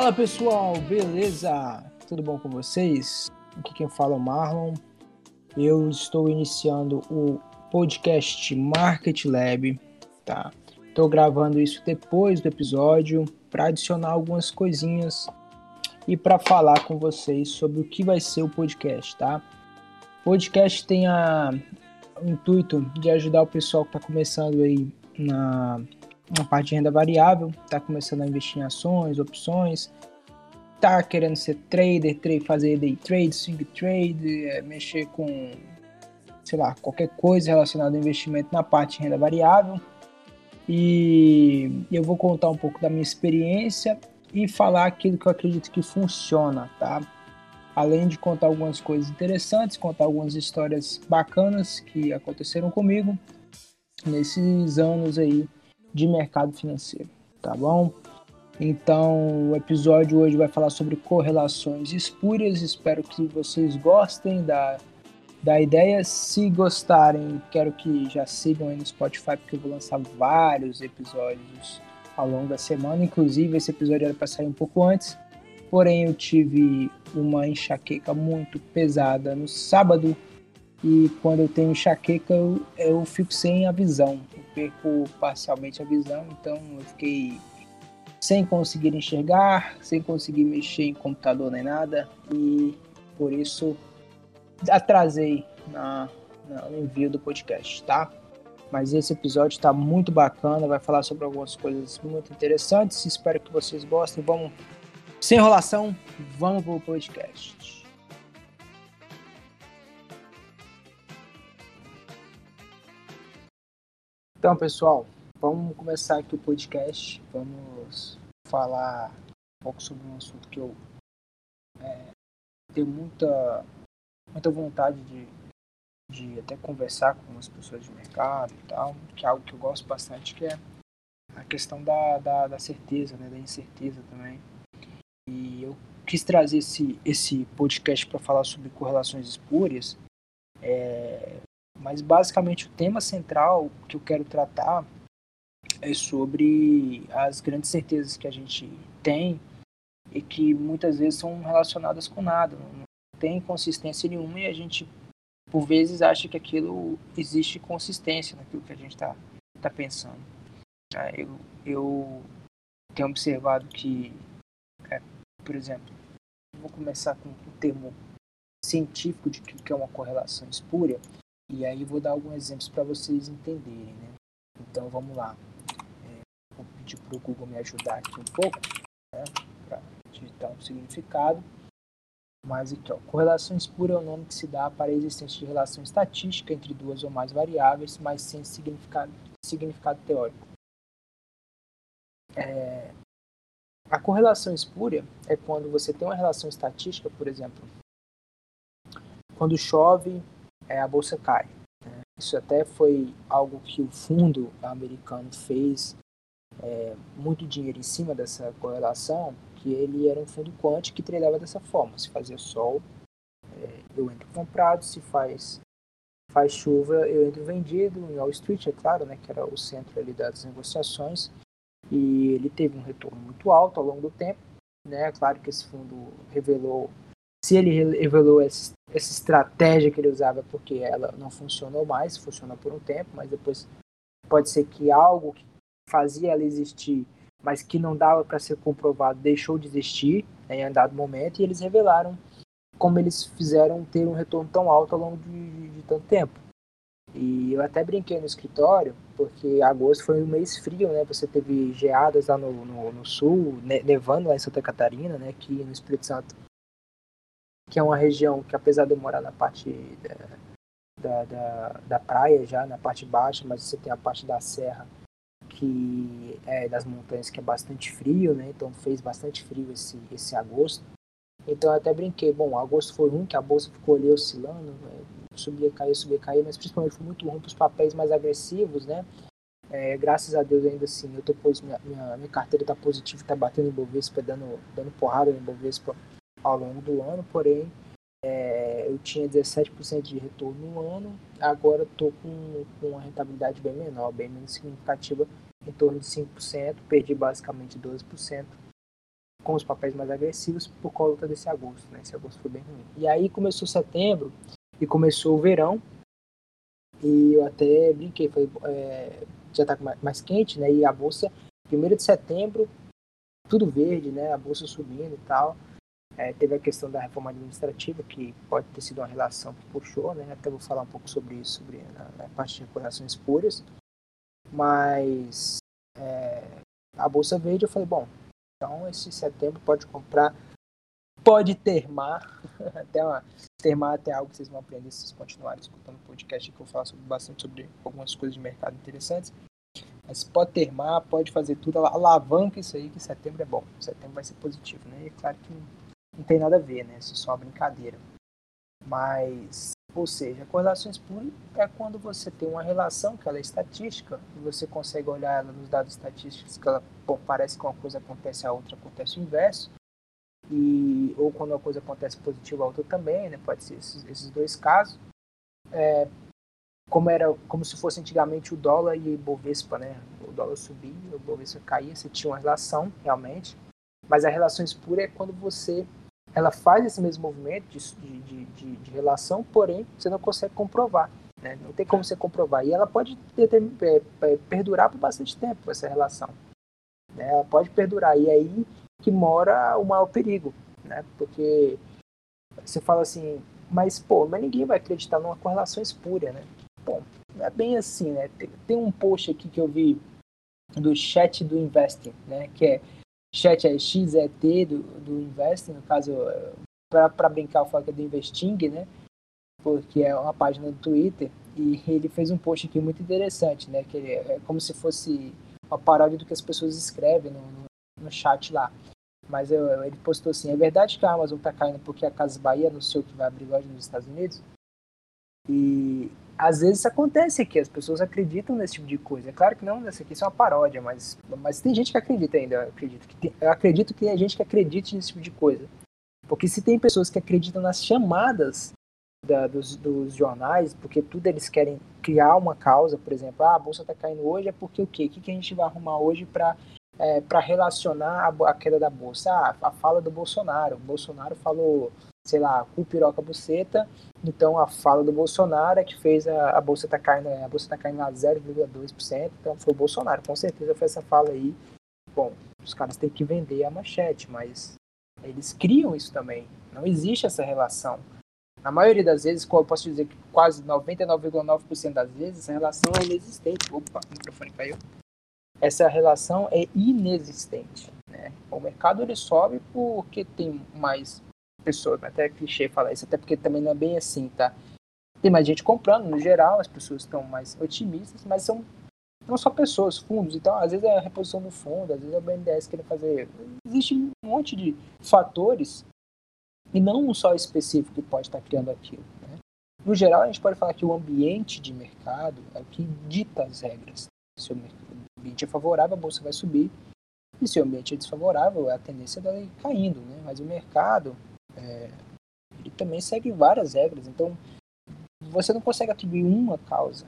Fala pessoal, beleza? Tudo bom com vocês? Aqui quem fala é o Marlon. Eu estou iniciando o podcast Market Lab, tá? Estou gravando isso depois do episódio para adicionar algumas coisinhas e para falar com vocês sobre o que vai ser o podcast, tá? O podcast tem a, o intuito de ajudar o pessoal que está começando aí na, na parte de renda variável, está começando a investir em ações, opções, tá querendo ser trader, trade, fazer day trade, swing trade, é, mexer com, sei lá, qualquer coisa relacionada ao investimento na parte de renda variável. E eu vou contar um pouco da minha experiência e falar aquilo que eu acredito que funciona, tá? Além de contar algumas coisas interessantes, contar algumas histórias bacanas que aconteceram comigo nesses anos aí de mercado financeiro, tá bom? Então, o episódio hoje vai falar sobre correlações espúrias. Espero que vocês gostem da, da ideia. Se gostarem, quero que já sigam aí no Spotify, porque eu vou lançar vários episódios ao longo da semana. Inclusive, esse episódio era para sair um pouco antes, porém, eu tive uma enxaqueca muito pesada no sábado. E quando eu tenho enxaqueca, eu, eu fico sem a visão, perco parcialmente a visão, então eu fiquei sem conseguir enxergar, sem conseguir mexer em computador nem nada, e por isso atrasei na, na, no envio do podcast, tá? Mas esse episódio está muito bacana, vai falar sobre algumas coisas muito interessantes. Espero que vocês gostem. Vamos, sem enrolação, vamos para o podcast. Então, pessoal, vamos começar aqui o podcast. Vamos falar um pouco sobre um assunto que eu é, tenho muita, muita vontade de de até conversar com as pessoas de mercado e tal, que é algo que eu gosto bastante, que é a questão da, da, da certeza, né, da incerteza também. E eu quis trazer esse, esse podcast para falar sobre correlações espúrias, é, mas basicamente o tema central que eu quero tratar é sobre as grandes certezas que a gente tem e que muitas vezes são relacionadas com nada, não tem consistência nenhuma e a gente por vezes acha que aquilo existe consistência naquilo que a gente está tá pensando. É, eu, eu tenho observado que, é, por exemplo, vou começar com o termo científico de que é uma correlação espúria, e aí vou dar alguns exemplos para vocês entenderem. Né? Então vamos lá. É, vou pedir para o Google me ajudar aqui um pouco, né, para digitar um significado. Mas aqui, ó, correlação espúria é o nome que se dá para a existência de relação estatística entre duas ou mais variáveis, mas sem significado, significado teórico. É, a correlação espúria é quando você tem uma relação estatística, por exemplo, quando chove, é, a bolsa cai. Né? Isso até foi algo que o fundo americano fez é, muito dinheiro em cima dessa correlação, que ele era um fundo quant que tradeava dessa forma. Se fazia sol, é, eu entro comprado, se faz faz chuva, eu entro vendido em Wall Street, é claro, né, que era o centro ali das negociações, e ele teve um retorno muito alto ao longo do tempo, né, é claro que esse fundo revelou, se ele revelou essa, essa estratégia que ele usava, porque ela não funcionou mais, funcionou por um tempo, mas depois pode ser que algo que fazia ela existir mas que não dava para ser comprovado, deixou de existir né, em dado momento, e eles revelaram como eles fizeram ter um retorno tão alto ao longo de, de, de tanto tempo. E eu até brinquei no escritório, porque agosto foi um mês frio, né? Você teve geadas lá no, no, no sul, nevando lá em Santa Catarina, né? Aqui no Espírito Santo, que é uma região que apesar de eu morar na parte da, da, da praia já, na parte baixa, mas você tem a parte da serra, que é das montanhas que é bastante frio, né? Então fez bastante frio esse, esse agosto. Então eu até brinquei, bom, agosto foi ruim, que a bolsa ficou ali oscilando, né? subia, caía, subia, caía, mas principalmente foi muito ruim para os papéis mais agressivos, né? É, graças a Deus ainda assim, eu tô minha, minha, minha carteira está positiva, está batendo em Bovespa, dando, dando porrada em Bovespa ao longo do ano, porém é, eu tinha 17% de retorno no ano, agora estou com, com uma rentabilidade bem menor, bem menos significativa, em torno de 5%, perdi basicamente 12%. com os papéis mais agressivos por conta desse agosto, né? Esse agosto foi bem ruim. E aí começou setembro e começou o verão e eu até brinquei, foi, é, já está mais quente, né? E a bolsa, primeiro de setembro, tudo verde, né? A bolsa subindo e tal. É, teve a questão da reforma administrativa, que pode ter sido uma relação que puxou, né? Até vou falar um pouco sobre isso, sobre na, parte de recordações puras. Mas é, a Bolsa Verde, eu falei, bom, então esse setembro pode comprar, pode termar, até uma, termar até algo que vocês vão aprender se vocês continuarem escutando o podcast que eu falo sobre, bastante sobre algumas coisas de mercado interessantes. Mas pode termar, pode fazer tudo, alavanca isso aí, que setembro é bom. Setembro vai ser positivo, né? E é claro que não tem nada a ver, né? Isso é só uma brincadeira. Mas, ou seja, correlações puras é quando você tem uma relação que ela é estatística e você consegue olhar ela nos dados estatísticos que ela pô, parece que uma coisa acontece a outra acontece o inverso e ou quando uma coisa acontece positiva a outra também, né? Pode ser esses, esses dois casos. É, como era como se fosse antigamente o dólar e o Bovespa, né? O dólar subia, o Bovespa caía, você tinha uma relação realmente. Mas a relações puras é quando você ela faz esse mesmo movimento de, de, de, de relação, porém você não consegue comprovar. Né? Não tem como você comprovar. E ela pode ter, é, é, perdurar por bastante tempo, essa relação. Né? Ela pode perdurar. E aí que mora o maior perigo. Né? Porque você fala assim, mas pô, mas ninguém vai acreditar numa correlação espúria, né? Bom, não é bem assim, né? Tem, tem um post aqui que eu vi do chat do Investing, né? Que é chat é XET do, do Investing, no caso, para brincar, eu falo que é do Investing, né? Porque é uma página do Twitter, e ele fez um post aqui muito interessante, né? Que é como se fosse uma paródia do que as pessoas escrevem no, no, no chat lá. Mas eu, ele postou assim: é verdade que a Amazon está caindo porque a Casa Bahia anunciou que vai abrir loja nos Estados Unidos? E às vezes acontece aqui, as pessoas acreditam nesse tipo de coisa. É claro que não, essa aqui é uma paródia, mas, mas tem gente que acredita ainda. Eu acredito, que tem, acredito que tem gente que acredite nesse tipo de coisa. Porque se tem pessoas que acreditam nas chamadas da, dos, dos, jornais, porque tudo eles querem criar uma causa, por exemplo, ah, a bolsa está caindo hoje, é porque o quê? O que, que a gente vai arrumar hoje para é, relacionar a, a, queda da bolsa? Ah, a fala do Bolsonaro. O Bolsonaro falou sei lá, cu, piroca, buceta. Então a fala do Bolsonaro é que fez a, a bolsa tá caindo, a bolsa tá caindo a 0,2%. Então foi o Bolsonaro, com certeza foi essa fala aí. Bom, os caras têm que vender a manchete, mas eles criam isso também. Não existe essa relação. Na maioria das vezes, eu posso dizer que quase 99,9% das vezes, essa relação é inexistente. Opa, o microfone caiu. Essa relação é inexistente. Né? O mercado ele sobe porque tem mais pessoas, até clichê falar isso, até porque também não é bem assim, tá? Tem mais gente comprando, no geral, as pessoas estão mais otimistas, mas são não só pessoas, fundos, então às vezes é a reposição do fundo, às vezes é o BNDES querendo fazer. Existe um monte de fatores e não um só específico que pode estar criando aquilo. Né? No geral, a gente pode falar que o ambiente de mercado é o que dita as regras. Se o ambiente é favorável, a bolsa vai subir. E se o ambiente é desfavorável, a tendência é dela ir caindo. Né? Mas o mercado, é, ele também segue várias regras. Então, você não consegue atribuir uma causa.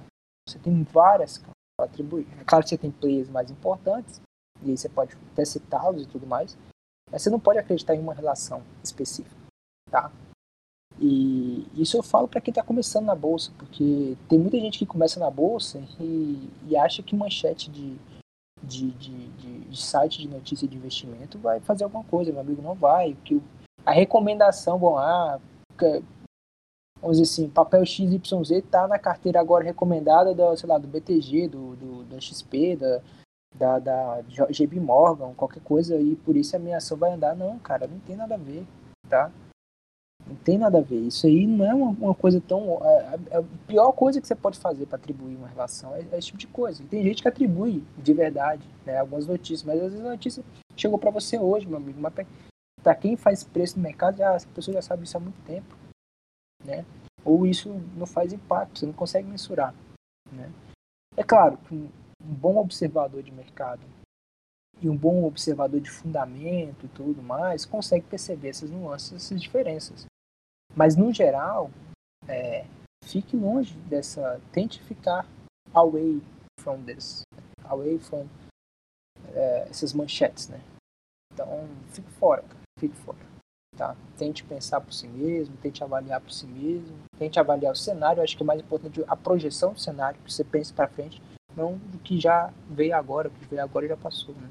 Você tem várias causas para atribuir. É claro que você tem players mais importantes, e aí você pode até citá-los e tudo mais, mas você não pode acreditar em uma relação específica, tá? E isso eu falo para quem está começando na bolsa, porque tem muita gente que começa na bolsa e, e acha que manchete de, de, de, de, de site de notícia de investimento vai fazer alguma coisa. Meu amigo, não vai. Que a recomendação, bom, ah, vamos dizer assim, papel XYZ está na carteira agora recomendada do, sei lá, do BTG, do, do da XP, da, da, da JB Morgan, qualquer coisa, e por isso a minha ação vai andar. Não, cara, não tem nada a ver, tá? Não tem nada a ver. Isso aí não é uma, uma coisa tão. É, é a pior coisa que você pode fazer para atribuir uma relação é, é, esse tipo de coisa. E tem gente que atribui de verdade né, algumas notícias, mas às vezes a notícia chegou para você hoje, meu amigo, mas para quem faz preço no mercado, já, a pessoa já sabe isso há muito tempo, né? Ou isso não faz impacto, você não consegue mensurar, né? É claro que um, um bom observador de mercado e um bom observador de fundamento e tudo mais consegue perceber essas nuances, essas diferenças. Mas no geral, é, fique longe dessa, tente ficar away from this, away from é, essas manchetes, né? Então, fique fora, cara. Fique fora. Tá? Tente pensar por si mesmo, tente avaliar por si mesmo, tente avaliar o cenário. acho que é mais importante a projeção do cenário, que você pense para frente, não do que já veio agora, o que veio agora já passou. Né?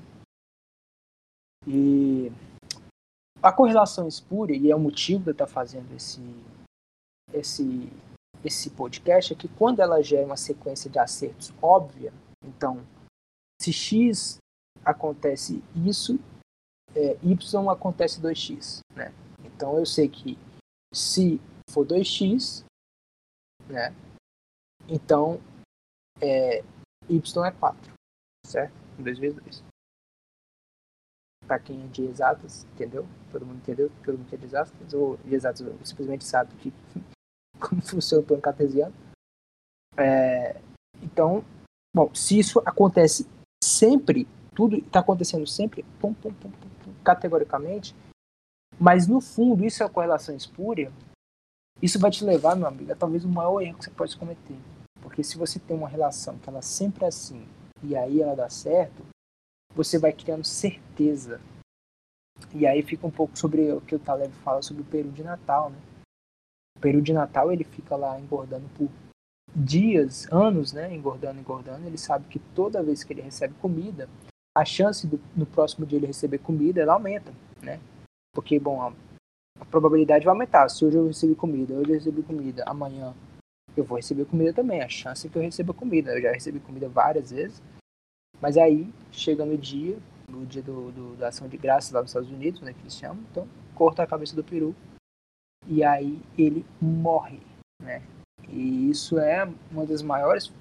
E a correlação espúria, e é o motivo de eu estar fazendo esse, esse, esse podcast, é que quando ela gera uma sequência de acertos óbvia, então, se X acontece isso, é, Y acontece 2X. Né? Então eu sei que se for 2X, né? então é, Y é 4, certo? 2 vezes 2 para quem é de exatas, entendeu? Todo mundo entendeu? Todo mundo é de exatas, ou de exatas simplesmente sabe que como funciona o plano cartesiano. É, então, bom, se isso acontece sempre, tudo está acontecendo sempre, pum, pum, pum, categoricamente, mas no fundo isso é correlação espúria, isso vai te levar, meu amigo, a talvez o maior erro que você pode cometer. Porque se você tem uma relação que ela sempre é assim, e aí ela dá certo, você vai criando certeza. E aí fica um pouco sobre o que o Taleb fala sobre o peru de Natal, né? O peru de Natal ele fica lá engordando por dias, anos, né? Engordando, engordando. Ele sabe que toda vez que ele recebe comida, a chance do, no próximo dia ele receber comida ela aumenta, né? Porque, bom, a, a probabilidade vai aumentar. Se hoje eu recebi comida, hoje eu recebi comida, amanhã eu vou receber comida também. A chance é que eu receba comida. Eu já recebi comida várias vezes mas aí, chega no dia, no dia do, do, da ação de graça lá nos Estados Unidos, né, que eles chamam, então, corta a cabeça do peru e aí ele morre, né? E isso é uma das maiores,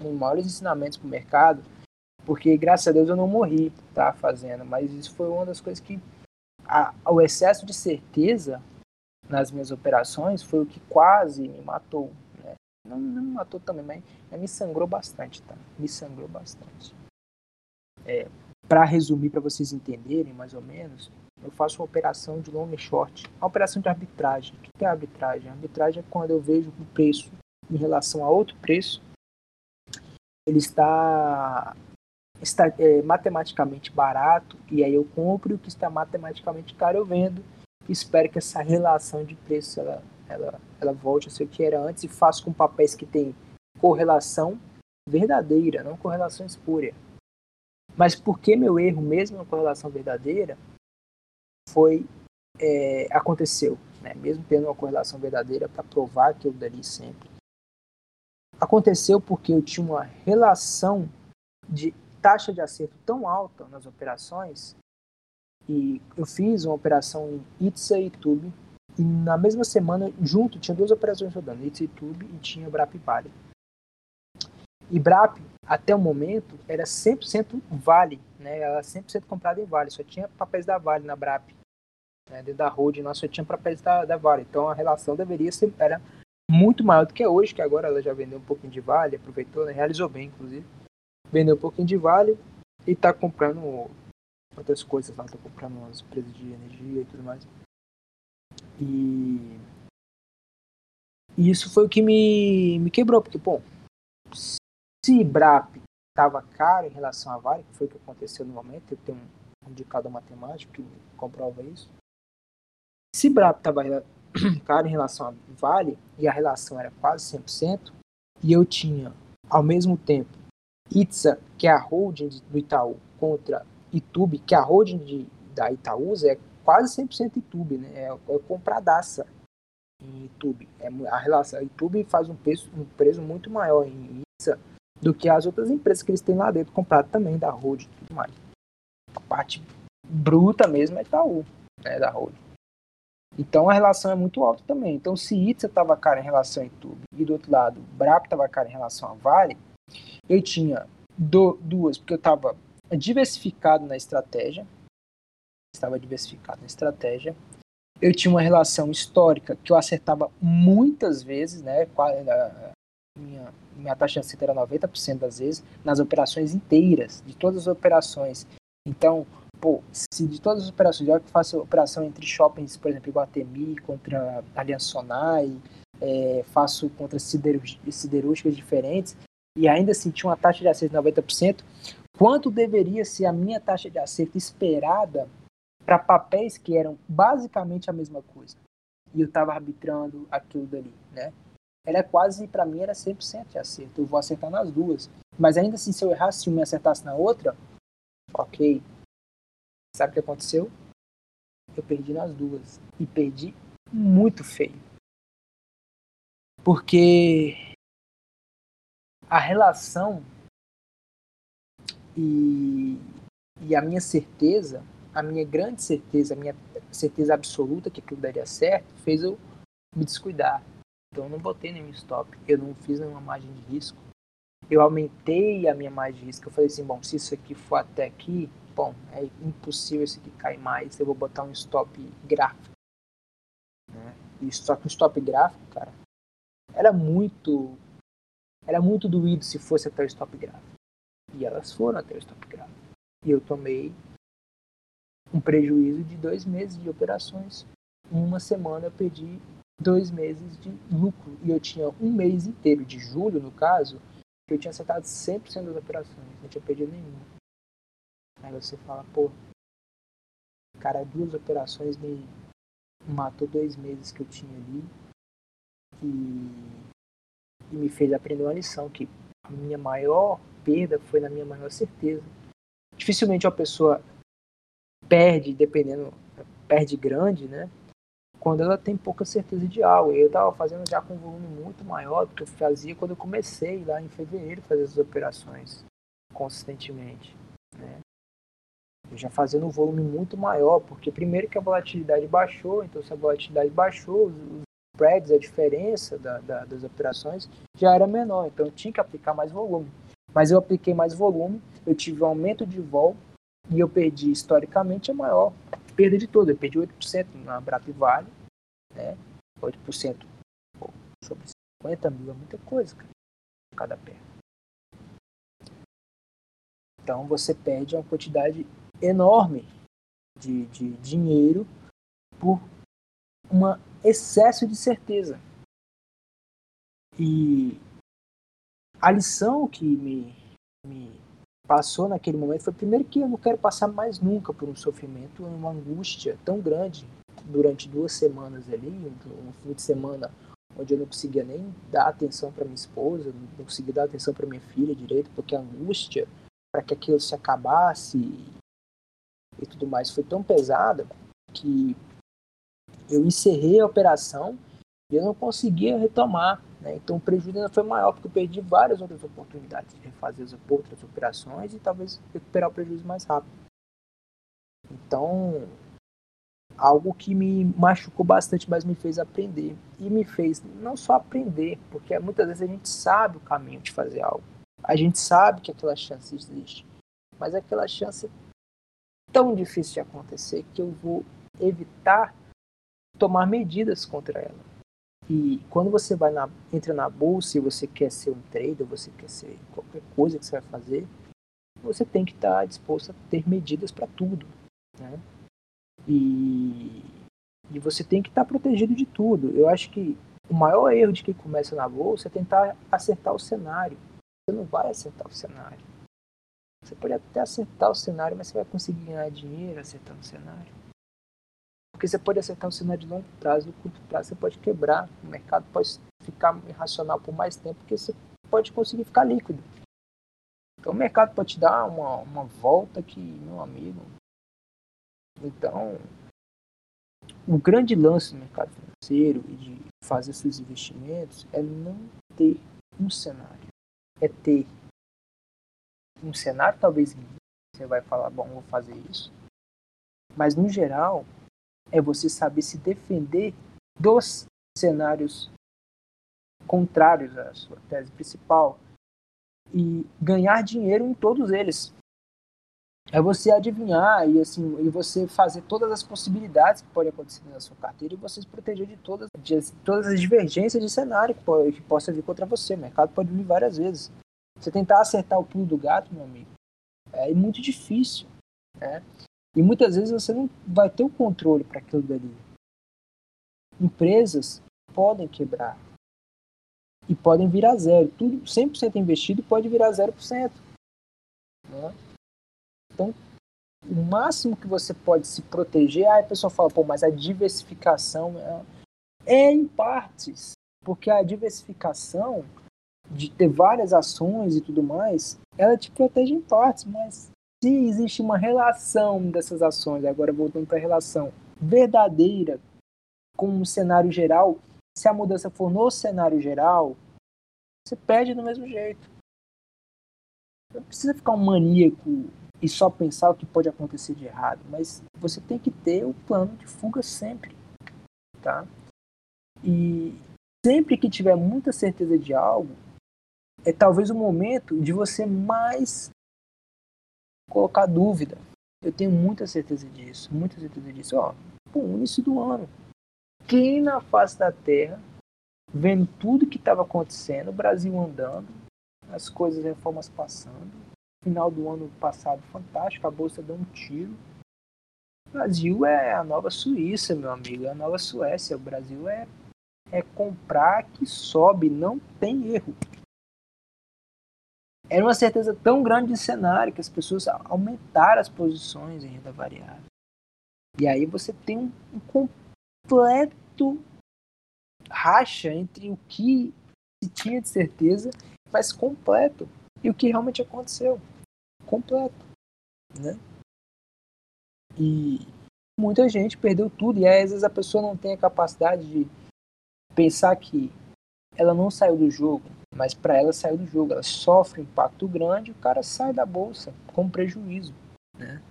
um dos maiores ensinamentos para o mercado, porque graças a Deus eu não morri, tá, fazendo, mas isso foi uma das coisas que a, o excesso de certeza nas minhas operações foi o que quase me matou, né? Não, não me matou também, mas me sangrou bastante, tá? Me sangrou bastante. É, para resumir, para vocês entenderem mais ou menos, eu faço uma operação de long e short, uma operação de arbitragem. O que é arbitragem? Arbitragem é quando eu vejo o preço em relação a outro preço, ele está, está é, matematicamente barato, e aí eu compro, e o que está matematicamente caro eu vendo, e espero que essa relação de preço ela, ela, ela volte a ser o que era antes, e faço com papéis que têm correlação verdadeira, não correlação espúria. Mas por que meu erro, mesmo na correlação verdadeira, foi é, aconteceu, né? mesmo tendo uma correlação verdadeira para provar que eu daria sempre. Aconteceu porque eu tinha uma relação de taxa de acerto tão alta nas operações e eu fiz uma operação em Itza e Tube e na mesma semana junto tinha duas operações rodando, Itza e Tube e tinha Brap e. E Brap até o momento, era 100% Vale, né? Ela 100% comprada em Vale, só tinha papéis da Vale na BRAP. Né? Dentro da holding, nós só tinha papéis da, da Vale. Então a relação deveria ser era muito maior do que é hoje, que agora ela já vendeu um pouquinho de Vale, aproveitou, né? realizou bem, inclusive. Vendeu um pouquinho de Vale e está comprando outras coisas lá, está comprando umas empresas de energia e tudo mais. E, e isso foi o que me, me quebrou, porque, bom, se BRAP estava caro em relação à Vale, que foi o que aconteceu no momento, eu tenho um indicador matemático que comprova isso. Se BRAP estava caro em relação à Vale, e a relação era quase 100%, e eu tinha, ao mesmo tempo, Itza, que é a holding do Itaú, contra Itube, que é a holding de, da Itaúsa, é quase 100% Itube, né? É, é compradaça em Itube. É, a relação, a faz um preço, um preço muito maior em Itza do que as outras empresas que eles têm lá dentro, comprado também da Road e tudo mais. A parte bruta mesmo é Itaú, né, da Road. Então a relação é muito alta também. Então se Itza estava cara em relação a YouTube e do outro lado Brap estava cara em relação a Vale, eu tinha do, duas, porque eu estava diversificado na estratégia, estava diversificado na estratégia. Eu tinha uma relação histórica que eu acertava muitas vezes, né? Minha, minha taxa de acerto era 90% das vezes, nas operações inteiras, de todas as operações. Então, pô, se de todas as operações, eu que faço operação entre shoppings, por exemplo, Iguatemi contra Aliança Sonai, é, faço contra siderúrgicas diferentes, e ainda assim tinha uma taxa de acerto de 90%, quanto deveria ser a minha taxa de acerto esperada para papéis que eram basicamente a mesma coisa. E eu estava arbitrando aquilo dali, né? Era quase, para mim, era 100% de acerto. Eu vou acertar nas duas. Mas ainda assim, se eu errasse uma e acertasse na outra, ok. Sabe o que aconteceu? Eu perdi nas duas. E perdi muito feio. Porque a relação e, e a minha certeza, a minha grande certeza, a minha certeza absoluta que aquilo daria certo, fez eu me descuidar. Então eu não botei nenhum stop, eu não fiz nenhuma margem de risco. Eu aumentei a minha margem de risco. Eu falei assim, bom, se isso aqui for até aqui, bom, é impossível isso aqui cair mais, eu vou botar um stop gráfico. Né? E só que um stop gráfico, cara, era muito era muito doído se fosse até o stop gráfico. E elas foram até o stop gráfico. E eu tomei um prejuízo de dois meses de operações. Em uma semana eu perdi dois meses de lucro. E eu tinha um mês inteiro, de julho no caso, que eu tinha acertado 100% das operações. Não tinha perdido nenhuma. Aí você fala, pô, cara, duas operações me matou dois meses que eu tinha ali. E, e me fez aprender uma lição que a minha maior perda foi na minha maior certeza. Dificilmente uma pessoa perde, dependendo, perde grande, né? Quando ela tem pouca certeza de algo. Eu estava fazendo já com um volume muito maior do que eu fazia quando eu comecei lá em fevereiro fazer as operações consistentemente, né? Eu já fazendo um volume muito maior, porque primeiro que a volatilidade baixou, então se a volatilidade baixou, os spreads, a diferença da, da, das operações já era menor, então eu tinha que aplicar mais volume. Mas eu apliquei mais volume, eu tive um aumento de vol e eu perdi historicamente a maior perda de todas. Eu perdi 8% na Brap Vale, né? 8% pô, sobre 50 mil é muita coisa, cara, cada perda. Então você perde uma quantidade enorme de, de dinheiro por um excesso de certeza. E a lição que me, me passou naquele momento foi primeiro que eu não quero passar mais nunca por um sofrimento, uma angústia tão grande durante duas semanas ali, um fim de semana onde eu não conseguia nem dar atenção para minha esposa, não conseguia dar atenção para minha filha direito, porque a angústia para que aquilo se acabasse e tudo mais foi tão pesada que eu encerrei a operação e eu não conseguia retomar. Né? Então o prejuízo ainda foi maior, porque eu perdi várias outras oportunidades de refazer as outras operações e talvez recuperar o prejuízo mais rápido. Então, algo que me machucou bastante, mas me fez aprender. E me fez não só aprender, porque muitas vezes a gente sabe o caminho de fazer algo. A gente sabe que aquela chance existe. Mas aquela chance é tão difícil de acontecer que eu vou evitar tomar medidas contra ela. E quando você vai na, entra na bolsa e você quer ser um trader, você quer ser qualquer coisa que você vai fazer, você tem que estar disposto a ter medidas para tudo. Né? E, e você tem que estar protegido de tudo. Eu acho que o maior erro de quem começa na bolsa é tentar acertar o cenário. Você não vai acertar o cenário. Você pode até acertar o cenário, mas você vai conseguir ganhar dinheiro acertando o cenário. Porque você pode acertar um cenário de longo prazo, no curto prazo você pode quebrar, o mercado pode ficar irracional por mais tempo, porque você pode conseguir ficar líquido. Então o mercado pode te dar uma, uma volta que, meu amigo. Então, o grande lance no mercado financeiro e de fazer seus investimentos é não ter um cenário. É ter um cenário, talvez você vai falar, bom, vou fazer isso. Mas no geral, é você saber se defender dos cenários contrários à sua tese principal e ganhar dinheiro em todos eles. É você adivinhar e assim e você fazer todas as possibilidades que podem acontecer na sua carteira e você se proteger de todas, de todas as divergências de cenário que, pode, que possa vir contra você. O mercado pode vir várias vezes. Você tentar acertar o pulo do gato, meu amigo, é muito difícil. Né? E muitas vezes você não vai ter o controle para aquilo dali. Empresas podem quebrar e podem virar zero. Tudo 100% investido pode virar 0%. Né? Então, o máximo que você pode se proteger, aí a pessoa fala, pô, mas a diversificação é, é em partes, porque a diversificação de ter várias ações e tudo mais, ela te protege em partes, mas se existe uma relação dessas ações, agora voltando para a relação verdadeira com o cenário geral, se a mudança for no cenário geral, você perde do mesmo jeito. Não precisa ficar um maníaco e só pensar o que pode acontecer de errado, mas você tem que ter o plano de fuga sempre, tá? E sempre que tiver muita certeza de algo, é talvez o momento de você mais colocar dúvida. Eu tenho muita certeza disso, muita certeza disso. Ó, pô, início do ano. Quem na face da Terra, vendo tudo que estava acontecendo, o Brasil andando, as coisas, reformas passando, final do ano passado fantástico, a bolsa deu um tiro. O Brasil é a nova Suíça, meu amigo, é a nova Suécia. O Brasil é, é comprar que sobe, não tem erro. Era uma certeza tão grande de cenário que as pessoas aumentaram as posições em renda variável. E aí você tem um, um completo racha entre o que se tinha de certeza, mas completo, e o que realmente aconteceu. Completo. Né? E muita gente perdeu tudo, e aí, às vezes a pessoa não tem a capacidade de pensar que ela não saiu do jogo, mas para ela saiu do jogo, ela sofre um impacto grande, o cara sai da bolsa com prejuízo, né?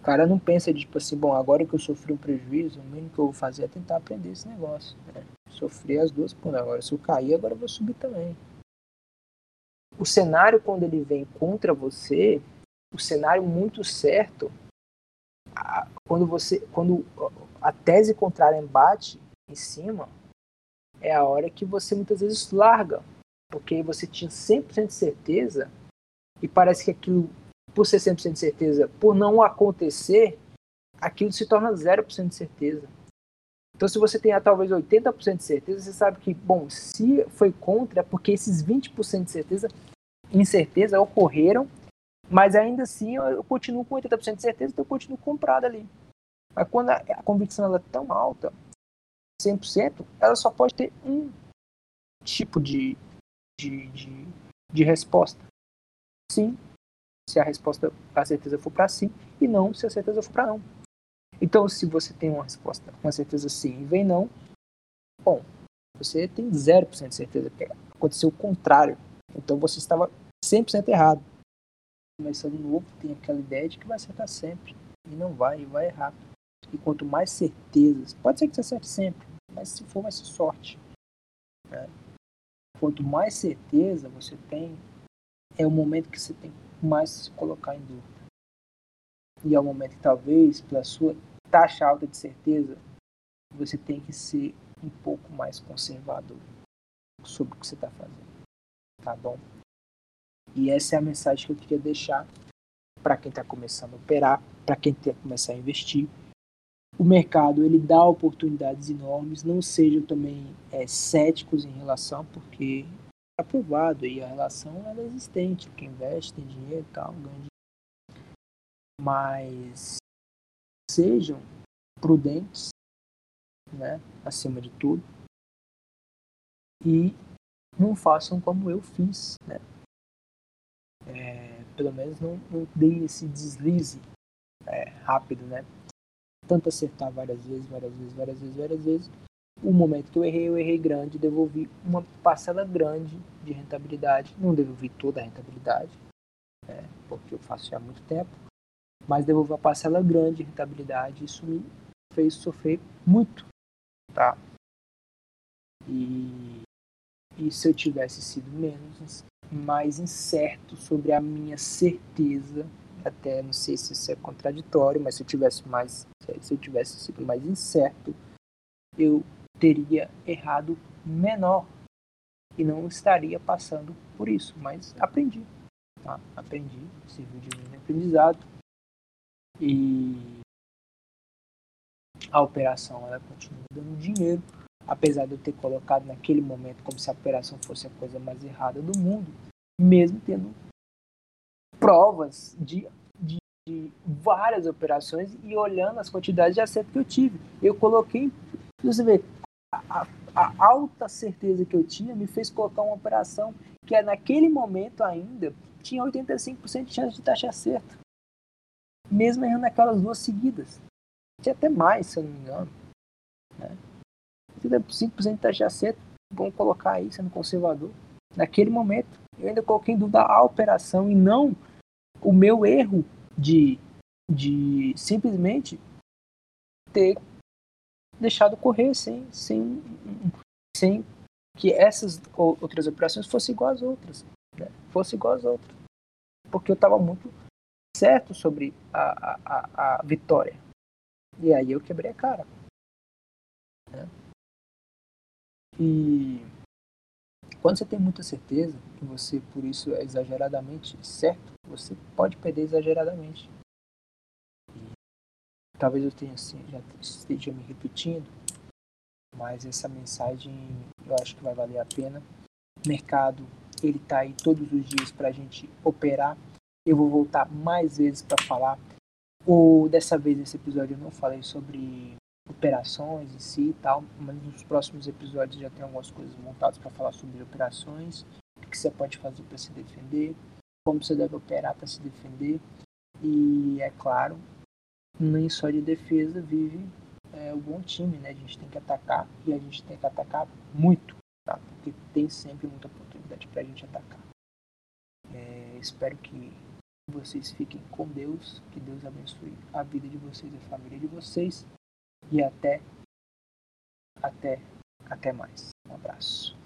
O cara não pensa de tipo assim, bom, agora que eu sofri um prejuízo, o mínimo que eu vou fazer é tentar aprender esse negócio. Né? As duas, pô, agora se eu cair, agora eu vou subir também. O cenário, quando ele vem contra você, o cenário muito certo, quando você, quando a tese contrária embate em cima, é a hora que você muitas vezes larga, porque você tinha 100% de certeza e parece que aquilo por ser 100% de certeza, por não acontecer, aquilo se torna 0% de certeza. Então, se você tem talvez 80% de certeza, você sabe que, bom, se foi contra, é porque esses 20% de certeza, incerteza ocorreram, mas ainda assim eu continuo com 80% de certeza, então eu continuo comprado ali. Mas quando a, a convicção ela é tão alta, 100%, ela só pode ter um tipo de, de, de, de resposta. Sim se a resposta, a certeza for para sim, e não se a certeza for para não. Então, se você tem uma resposta, uma certeza sim e vem não, bom, você tem 0% de certeza que aconteceu o contrário. Então, você estava 100% errado. Começando novo, tem aquela ideia de que vai acertar sempre. E não vai, e vai errar. E quanto mais certezas, pode ser que você acerte sempre, mas se for, vai ser sorte. Né? Quanto mais certeza você tem, é o momento que você tem mais se colocar em dúvida. E é o momento que talvez, pela sua taxa alta de certeza, você tem que ser um pouco mais conservador sobre o que você está fazendo. Tá bom? E essa é a mensagem que eu queria deixar para quem está começando a operar, para quem quer começar a investir. O mercado ele dá oportunidades enormes, não sejam também é, céticos em relação, porque aprovado e a relação ela é existente. Quem investe tem dinheiro e tal, ganha dinheiro. Mas sejam prudentes, né, acima de tudo. E não façam como eu fiz, né? É, pelo menos não, não deem esse deslize é, rápido, né? Tanto acertar várias vezes, várias vezes, várias vezes, várias vezes, o momento que eu errei, eu errei grande, devolvi uma parcela grande de rentabilidade. Não devolvi toda a rentabilidade, né, porque eu faço já há muito tempo, mas devolvi uma parcela grande de rentabilidade. Isso me fez sofrer muito, tá? E, e se eu tivesse sido menos, mais incerto sobre a minha certeza, até não sei se isso é contraditório, mas se eu tivesse mais, se eu tivesse sido mais incerto, eu teria errado menor e não estaria passando por isso. Mas aprendi, tá? aprendi, serviu de aprendizado e a operação ela continua dando dinheiro, apesar de eu ter colocado naquele momento como se a operação fosse a coisa mais errada do mundo, mesmo tendo provas de, de, de várias operações e olhando as quantidades de acerto que eu tive. Eu coloquei, você vê, a, a, alta certeza que eu tinha me fez colocar uma operação que é naquele momento ainda tinha 85% de chance de taxa acerto. Mesmo errando aquelas duas seguidas. Tinha até mais, se eu não me engano. Né? 5% de taxa de acerto, vamos colocar aí, sendo conservador. Naquele momento, eu ainda coloquei em dúvida a operação e não o meu erro de, de simplesmente ter deixado correr sem, sem, sem que essas outras operações fossem igual às outras. Né? Fossem igual às outras. Porque eu estava muito certo sobre a, a, a, vitória. E aí eu quebrei a cara. Né? E quando você tem muita certeza que você, por isso, é exageradamente certo, você pode perder exageradamente. E talvez eu tenha assim, já esteja me repetindo, mas essa mensagem eu acho que vai valer a pena. O mercado ele está aí todos os dias para a gente operar. Eu vou voltar mais vezes para falar. Ou dessa vez nesse episódio eu não falei sobre operações em si e tal, mas nos próximos episódios já tem algumas coisas montadas para falar sobre operações, o que você pode fazer para se defender, como você deve operar para se defender. E é claro, nem só de defesa vive é, o bom time, né? A gente tem que atacar e a gente tem que atacar muito, tá? Porque tem sempre muita oportunidade para a gente atacar. É, espero que vocês fiquem com Deus, que Deus abençoe a vida de vocês e a família de vocês e até até até mais. Um abraço.